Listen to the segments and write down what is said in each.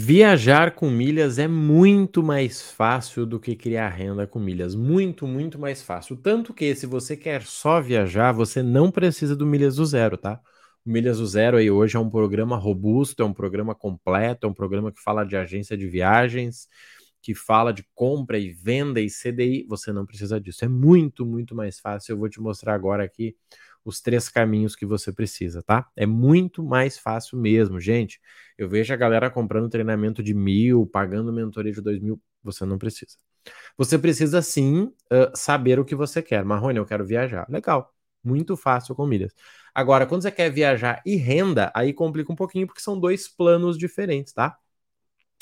Viajar com milhas é muito mais fácil do que criar renda com milhas. Muito, muito mais fácil. Tanto que, se você quer só viajar, você não precisa do Milhas do Zero, tá? O Milhas do Zero aí hoje é um programa robusto, é um programa completo, é um programa que fala de agência de viagens, que fala de compra e venda e CDI. Você não precisa disso. É muito, muito mais fácil. Eu vou te mostrar agora aqui os três caminhos que você precisa, tá? É muito mais fácil mesmo, gente. Eu vejo a galera comprando treinamento de mil, pagando mentoria de dois mil. Você não precisa. Você precisa sim uh, saber o que você quer. Marrone, eu quero viajar. Legal. Muito fácil com milhas. Agora, quando você quer viajar e renda, aí complica um pouquinho, porque são dois planos diferentes, tá?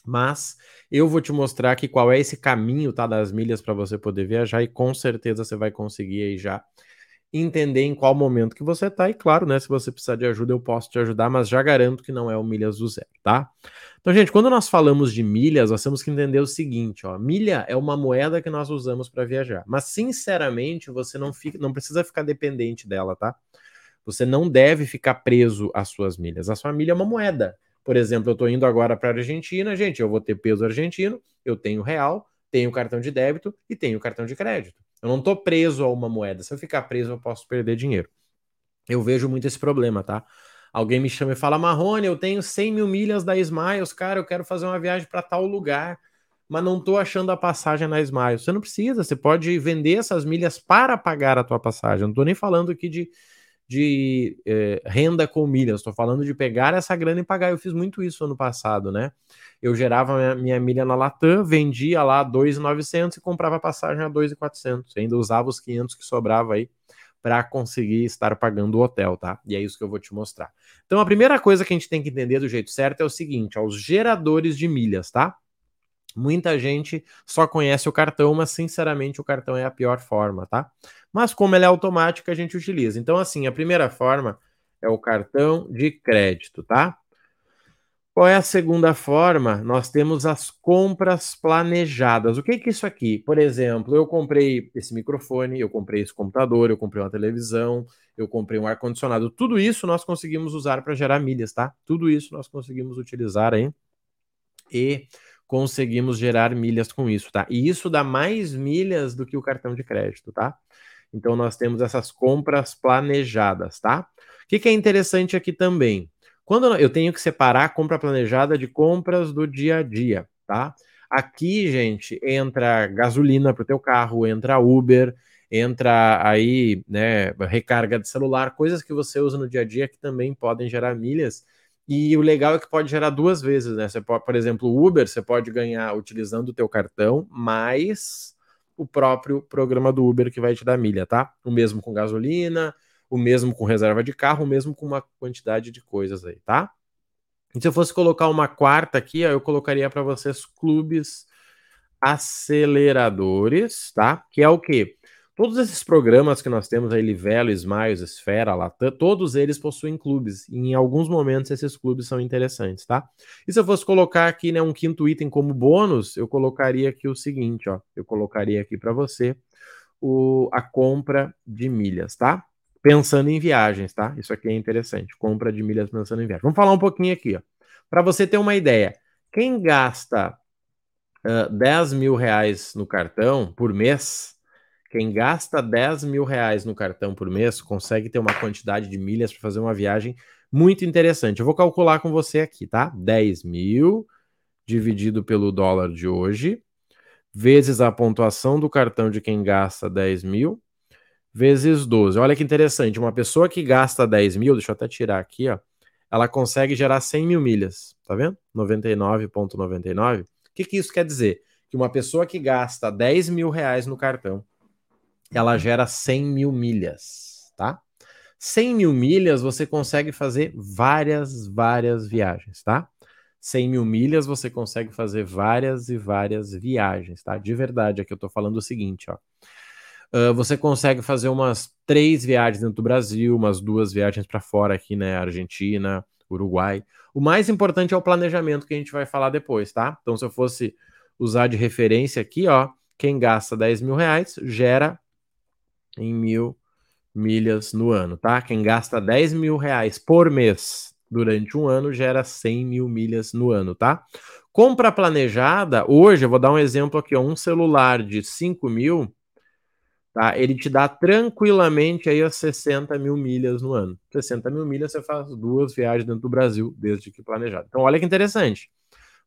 Mas eu vou te mostrar aqui qual é esse caminho, tá, das milhas para você poder viajar e com certeza você vai conseguir aí já entender em qual momento que você tá. E claro, né, se você precisar de ajuda, eu posso te ajudar, mas já garanto que não é o milhas do zero, tá? Então, gente, quando nós falamos de milhas, nós temos que entender o seguinte, ó, milha é uma moeda que nós usamos para viajar, mas sinceramente, você não fica, não precisa ficar dependente dela, tá? Você não deve ficar preso às suas milhas. A sua milha é uma moeda. Por exemplo, eu estou indo agora para a Argentina, gente, eu vou ter peso argentino, eu tenho real, tenho cartão de débito e tenho cartão de crédito. Eu não estou preso a uma moeda. Se eu ficar preso, eu posso perder dinheiro. Eu vejo muito esse problema, tá? Alguém me chama e fala, Marrone, eu tenho 100 mil milhas da Smiles, cara, eu quero fazer uma viagem para tal lugar, mas não estou achando a passagem na Smiles. Você não precisa, você pode vender essas milhas para pagar a tua passagem. Eu não estou nem falando aqui de, de eh, renda com milhas, estou falando de pegar essa grana e pagar. Eu fiz muito isso ano passado, né? eu gerava minha, minha milha na Latam, vendia lá 2,900 e comprava passagem a 2,400. Ainda usava os 500 que sobrava aí para conseguir estar pagando o hotel, tá? E é isso que eu vou te mostrar. Então, a primeira coisa que a gente tem que entender do jeito certo é o seguinte: ó, os geradores de milhas, tá? Muita gente só conhece o cartão, mas sinceramente o cartão é a pior forma, tá? Mas como ele é automático, a gente utiliza. Então, assim, a primeira forma é o cartão de crédito, tá? Qual é a segunda forma? Nós temos as compras planejadas. O que é isso aqui? Por exemplo, eu comprei esse microfone, eu comprei esse computador, eu comprei uma televisão, eu comprei um ar-condicionado. Tudo isso nós conseguimos usar para gerar milhas, tá? Tudo isso nós conseguimos utilizar aí e conseguimos gerar milhas com isso, tá? E isso dá mais milhas do que o cartão de crédito, tá? Então nós temos essas compras planejadas, tá? O que, que é interessante aqui também? Quando eu tenho que separar a compra planejada de compras do dia a dia, tá? Aqui, gente, entra gasolina para o teu carro, entra Uber, entra aí, né, recarga de celular, coisas que você usa no dia a dia que também podem gerar milhas. E o legal é que pode gerar duas vezes, né? Você pode, por exemplo, o Uber, você pode ganhar utilizando o teu cartão, mais o próprio programa do Uber que vai te dar milha, tá? O mesmo com gasolina, o mesmo com reserva de carro, o mesmo com uma quantidade de coisas aí, tá? E se eu fosse colocar uma quarta aqui, ó, eu colocaria para vocês clubes aceleradores, tá? Que é o quê? Todos esses programas que nós temos aí, Livelo, Smiles, Esfera, Latam, todos eles possuem clubes. E em alguns momentos esses clubes são interessantes, tá? E se eu fosse colocar aqui, né, um quinto item como bônus, eu colocaria aqui o seguinte, ó. Eu colocaria aqui para você o, a compra de milhas, tá? pensando em viagens, tá? Isso aqui é interessante. Compra de milhas pensando em viagens. Vamos falar um pouquinho aqui, ó. Para você ter uma ideia, quem gasta uh, 10 mil reais no cartão por mês, quem gasta 10 mil reais no cartão por mês, consegue ter uma quantidade de milhas para fazer uma viagem muito interessante. Eu vou calcular com você aqui, tá? 10 mil dividido pelo dólar de hoje, vezes a pontuação do cartão de quem gasta 10 mil, vezes 12. Olha que interessante, uma pessoa que gasta 10 mil, deixa eu até tirar aqui, ó, ela consegue gerar 100 mil milhas, tá vendo? 99,99. O que, que isso quer dizer? Que uma pessoa que gasta 10 mil reais no cartão, ela gera 100 mil milhas, tá? 100 mil milhas você consegue fazer várias, várias viagens, tá? 100 mil milhas você consegue fazer várias e várias viagens, tá? De verdade, aqui eu tô falando o seguinte, ó. Uh, você consegue fazer umas três viagens dentro do Brasil, umas duas viagens para fora aqui, né? Argentina, Uruguai. O mais importante é o planejamento que a gente vai falar depois, tá? Então, se eu fosse usar de referência aqui, ó, quem gasta 10 mil reais gera em mil milhas no ano, tá? Quem gasta 10 mil reais por mês durante um ano gera 100 mil milhas no ano, tá? Compra planejada, hoje, eu vou dar um exemplo aqui, ó, um celular de 5 mil, tá? Ele te dá tranquilamente aí as 60 mil milhas no ano. 60 mil milhas você faz duas viagens dentro do Brasil, desde que planejado. Então, olha que interessante.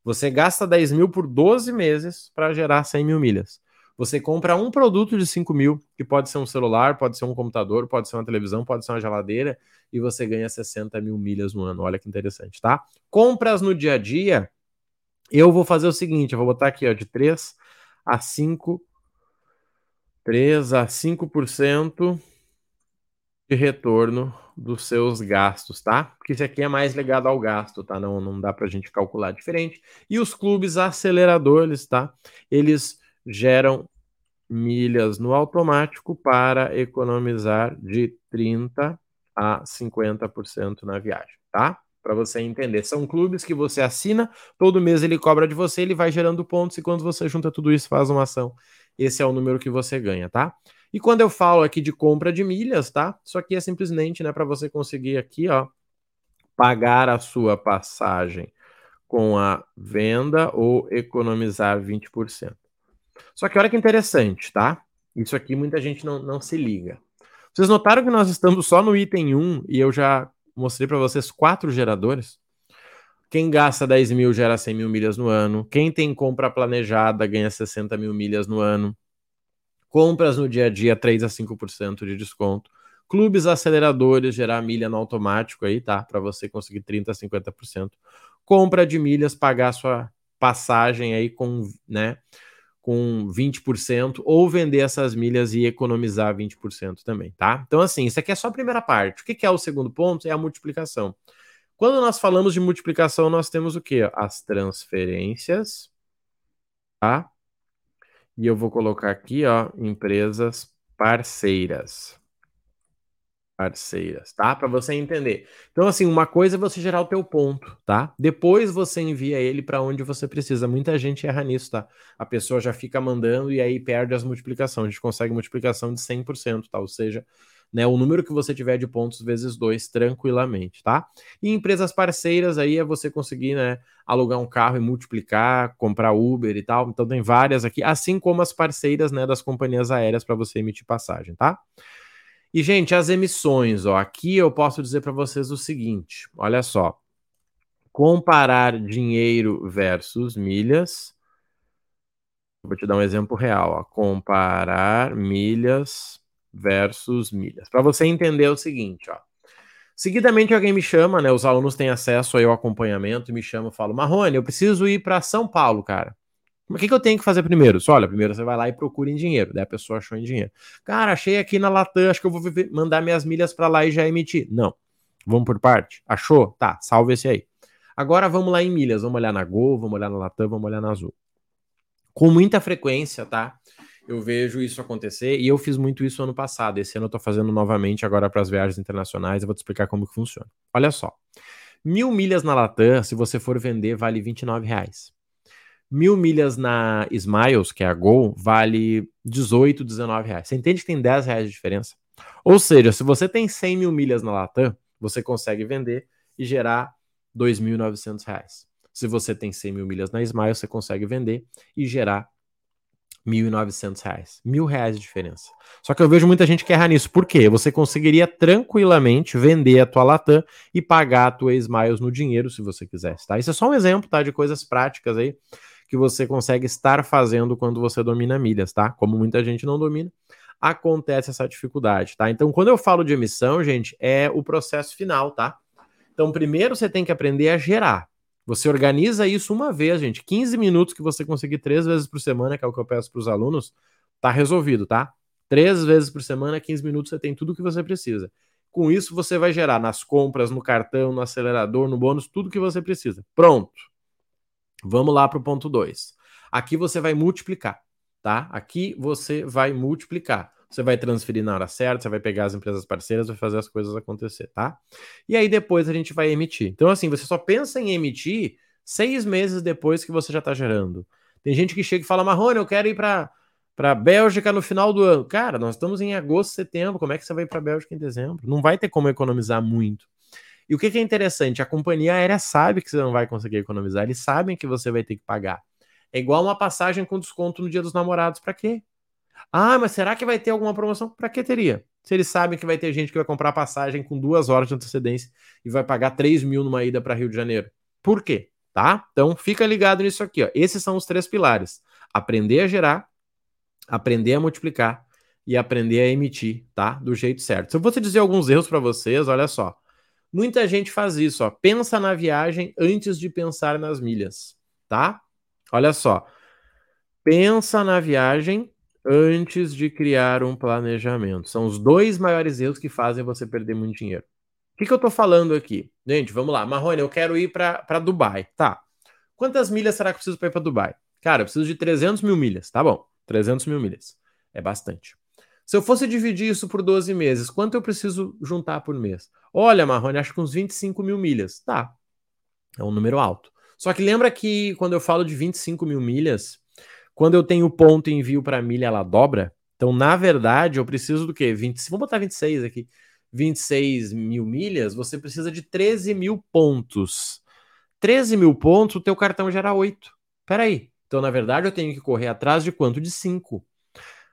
Você gasta 10 mil por 12 meses para gerar 100 mil milhas. Você compra um produto de 5 mil, que pode ser um celular, pode ser um computador, pode ser uma televisão, pode ser uma geladeira, e você ganha 60 mil milhas no ano. Olha que interessante, tá? Compras no dia a dia, eu vou fazer o seguinte: eu vou botar aqui ó, de 3 a 5 3 a 5% de retorno dos seus gastos, tá? Porque isso aqui é mais ligado ao gasto, tá? Não, não dá para a gente calcular diferente. E os clubes aceleradores, tá? Eles geram milhas no automático para economizar de 30 a 50% na viagem, tá? Para você entender, são clubes que você assina, todo mês ele cobra de você, ele vai gerando pontos e quando você junta tudo isso, faz uma ação esse é o número que você ganha, tá? E quando eu falo aqui de compra de milhas, tá? Isso aqui é simplesmente, né, para você conseguir aqui, ó, pagar a sua passagem com a venda ou economizar 20%. Só que olha que interessante, tá? Isso aqui muita gente não, não se liga. Vocês notaram que nós estamos só no item 1 e eu já mostrei para vocês quatro geradores? Quem gasta 10 mil gera 100 mil milhas no ano. Quem tem compra planejada ganha 60 mil milhas no ano. Compras no dia a dia, 3 a 5% de desconto. Clubes aceleradores, gerar milha no automático aí, tá? Para você conseguir 30 a 50%. Compra de milhas, pagar sua passagem aí com, né, com 20% ou vender essas milhas e economizar 20% também, tá? Então assim, isso aqui é só a primeira parte. O que é o segundo ponto? É a multiplicação. Quando nós falamos de multiplicação, nós temos o quê? As transferências, tá? E eu vou colocar aqui, ó, empresas parceiras. Parceiras, tá? Para você entender. Então, assim, uma coisa é você gerar o teu ponto, tá? Depois você envia ele para onde você precisa. Muita gente erra nisso, tá? A pessoa já fica mandando e aí perde as multiplicações. A gente consegue multiplicação de 100%, tá? Ou seja, né? O número que você tiver de pontos vezes dois tranquilamente, tá? E empresas parceiras aí é você conseguir, né, alugar um carro e multiplicar, comprar Uber e tal. Então tem várias aqui, assim como as parceiras, né, das companhias aéreas para você emitir passagem, tá? E gente, as emissões, ó, aqui eu posso dizer para vocês o seguinte, olha só. Comparar dinheiro versus milhas. Vou te dar um exemplo real, ó. Comparar milhas versus milhas. Para você entender o seguinte, ó. Seguidamente alguém me chama, né? Os alunos têm acesso aí ao acompanhamento e me chama e fala: Marrone, eu preciso ir para São Paulo, cara. O que, que eu tenho que fazer primeiro? Só, olha, primeiro você vai lá e procura em dinheiro. Daí a pessoa achou em dinheiro. Cara, achei aqui na Latam, acho que eu vou mandar minhas milhas para lá e já emitir. Não. Vamos por parte? Achou? Tá, salve esse aí. Agora vamos lá em milhas. Vamos olhar na Gol, vamos olhar na Latam, vamos olhar na Azul. Com muita frequência, tá? eu vejo isso acontecer e eu fiz muito isso ano passado. Esse ano eu tô fazendo novamente agora para as viagens internacionais. Eu vou te explicar como que funciona. Olha só. Mil milhas na Latam, se você for vender, vale 29 reais. Mil milhas na Smiles, que é a Gol, vale 18, 19 reais. Você entende que tem 10 reais de diferença? Ou seja, se você tem 100 mil milhas na Latam, você consegue vender e gerar 2.900 reais. Se você tem 100 mil milhas na Smiles, você consegue vender e gerar 1.900 reais. Mil reais de diferença. Só que eu vejo muita gente que erra nisso. Por quê? Você conseguiria tranquilamente vender a tua Latam e pagar a tua Smiles no dinheiro se você quisesse, tá? Isso é só um exemplo, tá? De coisas práticas aí que você consegue estar fazendo quando você domina milhas, tá? Como muita gente não domina, acontece essa dificuldade, tá? Então, quando eu falo de emissão, gente, é o processo final, tá? Então, primeiro você tem que aprender a gerar. Você organiza isso uma vez, gente. 15 minutos que você conseguir três vezes por semana, que é o que eu peço para os alunos, tá resolvido, tá? Três vezes por semana, 15 minutos, você tem tudo o que você precisa. Com isso, você vai gerar nas compras, no cartão, no acelerador, no bônus, tudo que você precisa. Pronto. Vamos lá para o ponto 2. Aqui você vai multiplicar, tá? Aqui você vai multiplicar. Você vai transferir na hora certa, você vai pegar as empresas parceiras, vai fazer as coisas acontecer, tá? E aí depois a gente vai emitir. Então, assim, você só pensa em emitir seis meses depois que você já está gerando. Tem gente que chega e fala, Marrone, eu quero ir para para Bélgica no final do ano. Cara, nós estamos em agosto, setembro. Como é que você vai para Bélgica em dezembro? Não vai ter como economizar muito. E o que, que é interessante? A companhia aérea sabe que você não vai conseguir economizar, eles sabem que você vai ter que pagar. É igual uma passagem com desconto no dia dos namorados. Para quê? Ah, mas será que vai ter alguma promoção? Para que teria? Se eles sabem que vai ter gente que vai comprar passagem com duas horas de antecedência e vai pagar 3 mil numa ida para Rio de Janeiro. Por quê? Tá? Então fica ligado nisso aqui. Ó. Esses são os três pilares: aprender a gerar, aprender a multiplicar e aprender a emitir, tá? Do jeito certo. Se eu fosse dizer alguns erros para vocês, olha só. Muita gente faz isso, ó. Pensa na viagem antes de pensar nas milhas, tá? Olha só. Pensa na viagem antes de criar um planejamento. São os dois maiores erros que fazem você perder muito dinheiro. O que, que eu estou falando aqui? Gente, vamos lá. Marrone, eu quero ir para Dubai. Tá. Quantas milhas será que eu preciso para ir para Dubai? Cara, eu preciso de 300 mil milhas. Tá bom. 300 mil milhas. É bastante. Se eu fosse dividir isso por 12 meses, quanto eu preciso juntar por mês? Olha, Marrone, acho que uns 25 mil milhas. Tá. É um número alto. Só que lembra que quando eu falo de 25 mil milhas, quando eu tenho ponto e envio para milha, ela dobra. Então, na verdade, eu preciso do quê? 20, vamos botar 26 aqui. 26 mil milhas, você precisa de 13 mil pontos. 13 mil pontos, o teu cartão gera 8. Peraí. Então, na verdade, eu tenho que correr atrás de quanto? De 5.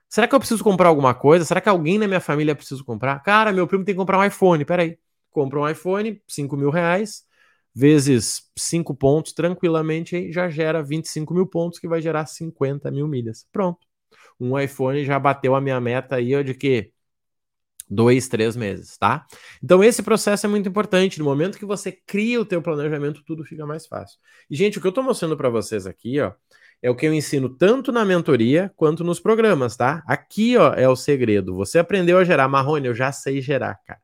Será que eu preciso comprar alguma coisa? Será que alguém na minha família precisa comprar? Cara, meu primo tem que comprar um iPhone. Peraí. Compra um iPhone, 5 mil reais vezes 5 pontos, tranquilamente, aí já gera 25 mil pontos, que vai gerar 50 mil milhas. Pronto. Um iPhone já bateu a minha meta aí ó, de que? Dois, três meses, tá? Então esse processo é muito importante. No momento que você cria o teu planejamento, tudo fica mais fácil. E, gente, o que eu tô mostrando para vocês aqui, ó, é o que eu ensino tanto na mentoria quanto nos programas, tá? Aqui, ó, é o segredo. Você aprendeu a gerar. Marrone, eu já sei gerar, cara.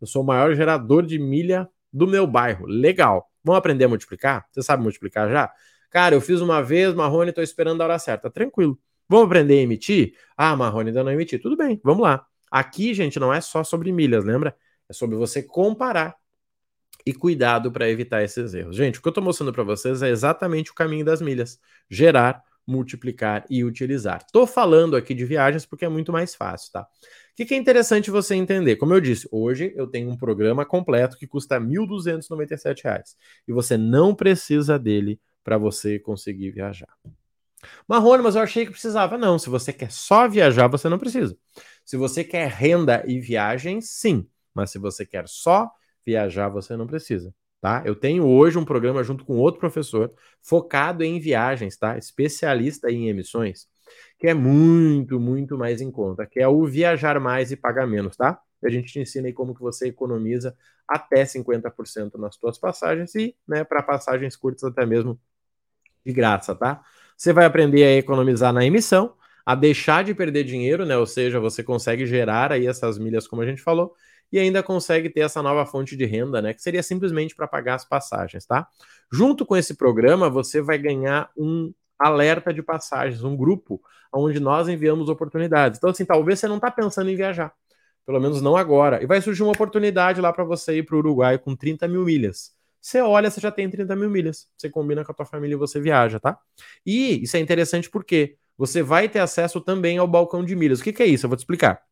Eu sou o maior gerador de milha do meu bairro. Legal. Vamos aprender a multiplicar? Você sabe multiplicar já? Cara, eu fiz uma vez, Marrone, estou esperando a hora certa. Tranquilo. Vamos aprender a emitir? Ah, Marrone ainda não emitir. Tudo bem, vamos lá. Aqui, gente, não é só sobre milhas, lembra? É sobre você comparar e cuidado para evitar esses erros. Gente, o que eu estou mostrando para vocês é exatamente o caminho das milhas: gerar, multiplicar e utilizar. Estou falando aqui de viagens porque é muito mais fácil, tá? O que, que, é interessante você entender? Como eu disse, hoje eu tenho um programa completo que custa R$ 1.297 e você não precisa dele para você conseguir viajar. Marrone, mas eu achei que precisava. Não, se você quer só viajar, você não precisa. Se você quer renda e viagem, sim. Mas se você quer só viajar, você não precisa. Tá? Eu tenho hoje um programa junto com outro professor focado em viagens, tá? Especialista em emissões que é muito, muito mais em conta, que é o viajar mais e pagar menos, tá? A gente te ensina aí como que você economiza até 50% nas suas passagens e, né, para passagens curtas até mesmo de graça, tá? Você vai aprender a economizar na emissão, a deixar de perder dinheiro, né? Ou seja, você consegue gerar aí essas milhas, como a gente falou, e ainda consegue ter essa nova fonte de renda, né? Que seria simplesmente para pagar as passagens, tá? Junto com esse programa, você vai ganhar um alerta de passagens, um grupo onde nós enviamos oportunidades. Então, assim, talvez você não está pensando em viajar, pelo menos não agora, e vai surgir uma oportunidade lá para você ir para o Uruguai com 30 mil milhas. Você olha, você já tem 30 mil milhas. Você combina com a tua família e você viaja, tá? E isso é interessante porque você vai ter acesso também ao balcão de milhas. O que, que é isso? Eu vou te explicar.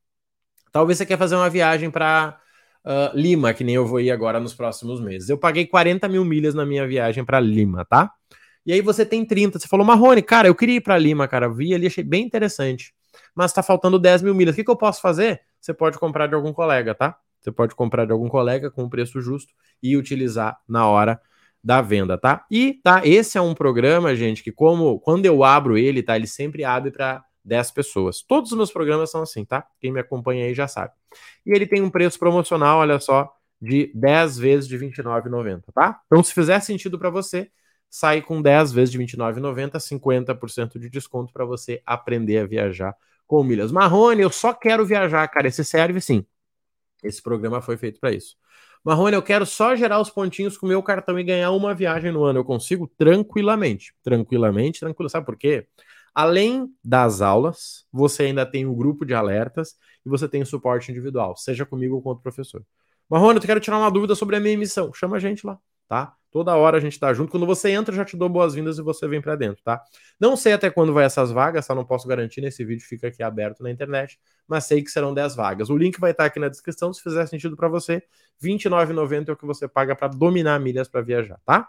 Talvez você quer fazer uma viagem para uh, ah, Lima, que nem eu vou ir agora nos próximos meses. Eu paguei 40 mil milhas na minha viagem para Lima, tá? E aí você tem 30. Você falou, Marrone, cara, eu queria ir para Lima, cara. Vi ali, achei bem interessante. Mas tá faltando 10 mil milhas. O que, que eu posso fazer? Você pode comprar de algum colega, tá? Você pode comprar de algum colega com um preço justo e utilizar na hora da venda, tá? E tá, esse é um programa, gente, que como quando eu abro ele, tá, ele sempre abre para 10 pessoas. Todos os meus programas são assim, tá? Quem me acompanha aí já sabe. E ele tem um preço promocional, olha só, de 10 vezes de R$ 29,90, tá? Então, se fizer sentido para você, sai com 10 vezes de R$ 29,90, 50% de desconto para você aprender a viajar com milhas. Marrone, eu só quero viajar, cara. Esse serve sim. Esse programa foi feito para isso. Marrone, eu quero só gerar os pontinhos com o meu cartão e ganhar uma viagem no ano. Eu consigo tranquilamente. Tranquilamente, tranquilo. Sabe por quê? Além das aulas, você ainda tem o grupo de alertas e você tem o suporte individual, seja comigo ou com outro professor. Marrone, eu quero tirar uma dúvida sobre a minha emissão. Chama a gente lá, tá? Toda hora a gente tá junto. Quando você entra, já te dou boas-vindas e você vem para dentro, tá? Não sei até quando vai essas vagas, tá? Não posso garantir, nesse vídeo fica aqui aberto na internet, mas sei que serão 10 vagas. O link vai estar tá aqui na descrição, se fizer sentido para você. R$ 29,90 é o que você paga para dominar milhas para viajar, tá?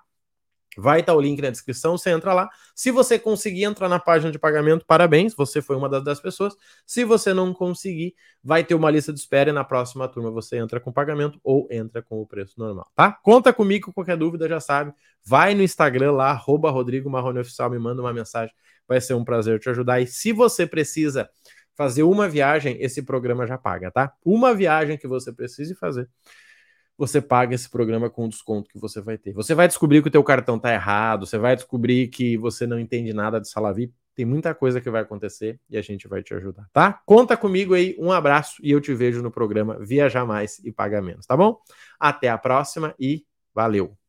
Vai estar tá o link na descrição, você entra lá. Se você conseguir entrar na página de pagamento, parabéns, você foi uma das 10 pessoas. Se você não conseguir, vai ter uma lista de espera e na próxima turma você entra com pagamento ou entra com o preço normal, tá? Conta comigo, qualquer dúvida já sabe. Vai no Instagram lá, arroba Rodrigo Marrone Oficial, me manda uma mensagem, vai ser um prazer te ajudar. E se você precisa fazer uma viagem, esse programa já paga, tá? Uma viagem que você precise fazer você paga esse programa com o desconto que você vai ter. Você vai descobrir que o teu cartão tá errado, você vai descobrir que você não entende nada de Salavi, tem muita coisa que vai acontecer e a gente vai te ajudar, tá? Conta comigo aí, um abraço e eu te vejo no programa Viajar Mais e Pagar Menos, tá bom? Até a próxima e valeu!